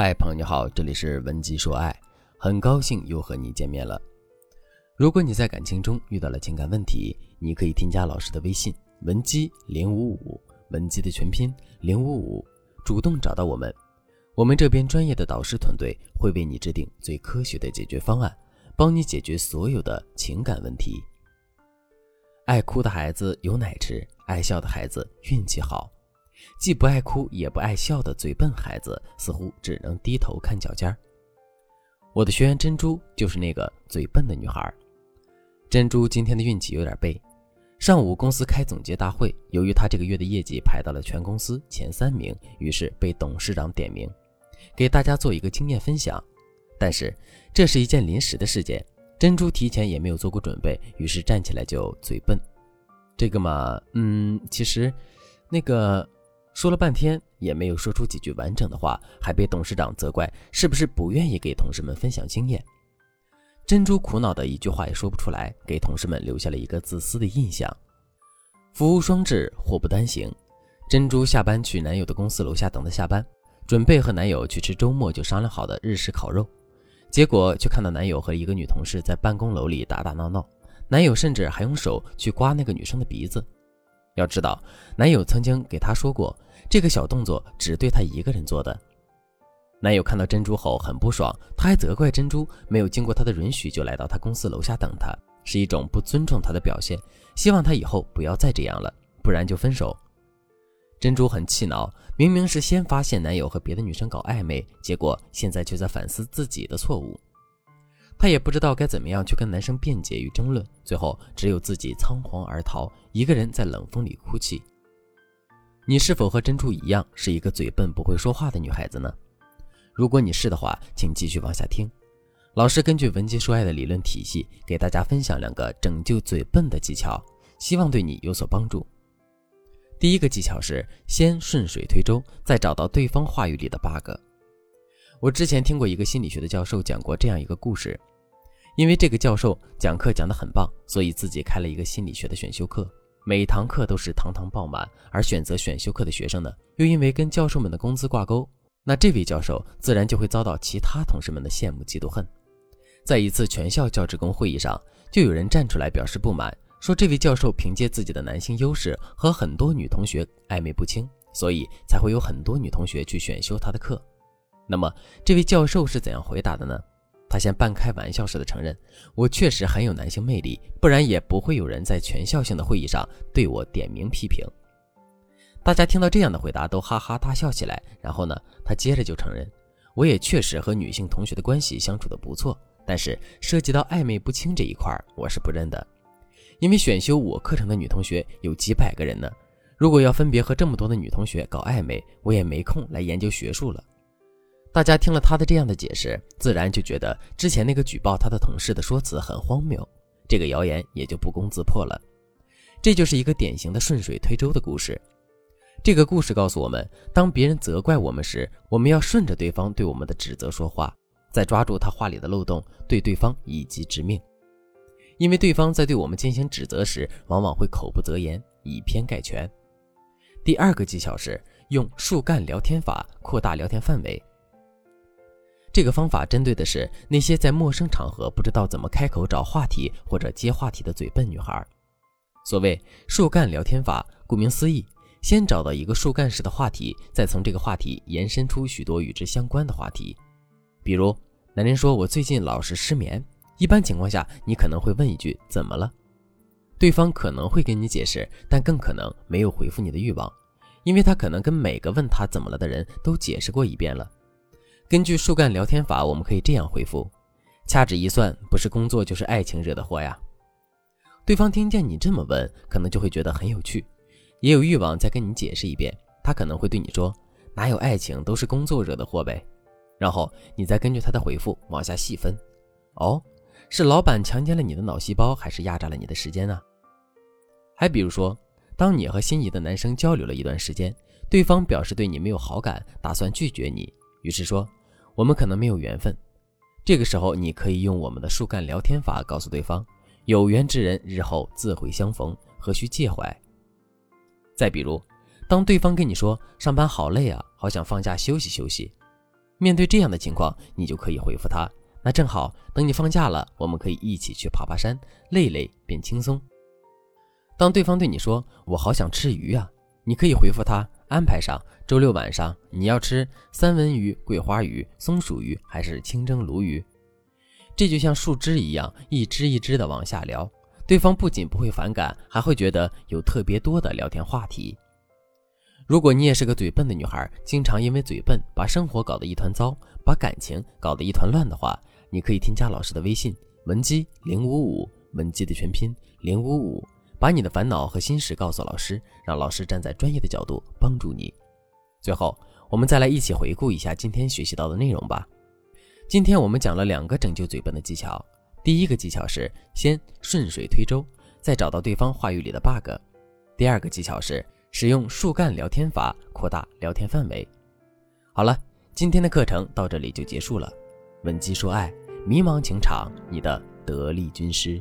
嗨，朋友你好，这里是文姬说爱，很高兴又和你见面了。如果你在感情中遇到了情感问题，你可以添加老师的微信文姬零五五，文姬的全拼零五五，主动找到我们，我们这边专业的导师团队会为你制定最科学的解决方案，帮你解决所有的情感问题。爱哭的孩子有奶吃，爱笑的孩子运气好。既不爱哭也不爱笑的嘴笨孩子，似乎只能低头看脚尖儿。我的学员珍珠就是那个嘴笨的女孩。珍珠今天的运气有点背。上午公司开总结大会，由于她这个月的业绩排到了全公司前三名，于是被董事长点名，给大家做一个经验分享。但是这是一件临时的事件，珍珠提前也没有做过准备，于是站起来就嘴笨。这个嘛，嗯，其实那个。说了半天也没有说出几句完整的话，还被董事长责怪是不是不愿意给同事们分享经验。珍珠苦恼的一句话也说不出来，给同事们留下了一个自私的印象。福无双至，祸不单行。珍珠下班去男友的公司楼下等他下班，准备和男友去吃周末就商量好的日式烤肉，结果却看到男友和一个女同事在办公楼里打打闹闹，男友甚至还用手去刮那个女生的鼻子。要知道，男友曾经给她说过。这个小动作只对她一个人做的。男友看到珍珠后很不爽，他还责怪珍珠没有经过他的允许就来到他公司楼下等他，是一种不尊重他的表现，希望他以后不要再这样了，不然就分手。珍珠很气恼，明明是先发现男友和别的女生搞暧昧，结果现在却在反思自己的错误。她也不知道该怎么样去跟男生辩解与争论，最后只有自己仓皇而逃，一个人在冷风里哭泣。你是否和珍珠一样是一个嘴笨不会说话的女孩子呢？如果你是的话，请继续往下听。老师根据文姬说爱的理论体系，给大家分享两个拯救嘴笨的技巧，希望对你有所帮助。第一个技巧是先顺水推舟，再找到对方话语里的 bug。我之前听过一个心理学的教授讲过这样一个故事，因为这个教授讲课讲得很棒，所以自己开了一个心理学的选修课。每堂课都是堂堂爆满，而选择选修课的学生呢，又因为跟教授们的工资挂钩，那这位教授自然就会遭到其他同事们的羡慕、嫉妒、恨。在一次全校教职工会议上，就有人站出来表示不满，说这位教授凭借自己的男性优势和很多女同学暧昧不清，所以才会有很多女同学去选修他的课。那么，这位教授是怎样回答的呢？他先半开玩笑似的承认，我确实很有男性魅力，不然也不会有人在全校性的会议上对我点名批评。大家听到这样的回答都哈哈大笑起来。然后呢，他接着就承认，我也确实和女性同学的关系相处的不错，但是涉及到暧昧不清这一块，我是不认的。因为选修我课程的女同学有几百个人呢，如果要分别和这么多的女同学搞暧昧，我也没空来研究学术了。大家听了他的这样的解释，自然就觉得之前那个举报他的同事的说辞很荒谬，这个谣言也就不攻自破了。这就是一个典型的顺水推舟的故事。这个故事告诉我们，当别人责怪我们时，我们要顺着对方对我们的指责说话，再抓住他话里的漏洞，对对方一击致命。因为对方在对我们进行指责时，往往会口不择言，以偏概全。第二个技巧是用树干聊天法扩大聊天范围。这个方法针对的是那些在陌生场合不知道怎么开口找话题或者接话题的嘴笨女孩。所谓树干聊天法，顾名思义，先找到一个树干式的话题，再从这个话题延伸出许多与之相关的话题。比如，男人说：“我最近老是失眠。”一般情况下，你可能会问一句：“怎么了？”对方可能会跟你解释，但更可能没有回复你的欲望，因为他可能跟每个问他怎么了的人都解释过一遍了。根据树干聊天法，我们可以这样回复：掐指一算，不是工作就是爱情惹的祸呀。对方听见你这么问，可能就会觉得很有趣，也有欲望再跟你解释一遍。他可能会对你说：“哪有爱情，都是工作惹的祸呗。”然后你再根据他的回复往下细分：哦，是老板强奸了你的脑细胞，还是压榨了你的时间呢？还比如说，当你和心仪的男生交流了一段时间，对方表示对你没有好感，打算拒绝你，于是说。我们可能没有缘分，这个时候你可以用我们的树干聊天法告诉对方，有缘之人日后自会相逢，何须介怀。再比如，当对方跟你说上班好累啊，好想放假休息休息，面对这样的情况，你就可以回复他：“那正好，等你放假了，我们可以一起去爬爬山，累累变轻松。”当对方对你说“我好想吃鱼啊”，你可以回复他：“安排上，周六晚上你要吃三文鱼、桂花鱼、松鼠鱼还是清蒸鲈鱼？”这就像树枝一样，一支一支的往下聊，对方不仅不会反感，还会觉得有特别多的聊天话题。如果你也是个嘴笨的女孩，经常因为嘴笨把生活搞得一团糟，把感情搞得一团乱的话，你可以添加老师的微信文姬零五五，文姬的全拼零五五。把你的烦恼和心事告诉老师，让老师站在专业的角度帮助你。最后，我们再来一起回顾一下今天学习到的内容吧。今天我们讲了两个拯救嘴笨的技巧。第一个技巧是先顺水推舟，再找到对方话语里的 bug。第二个技巧是使用树干聊天法，扩大聊天范围。好了，今天的课程到这里就结束了。文姬说爱，迷茫情场，你的得力军师。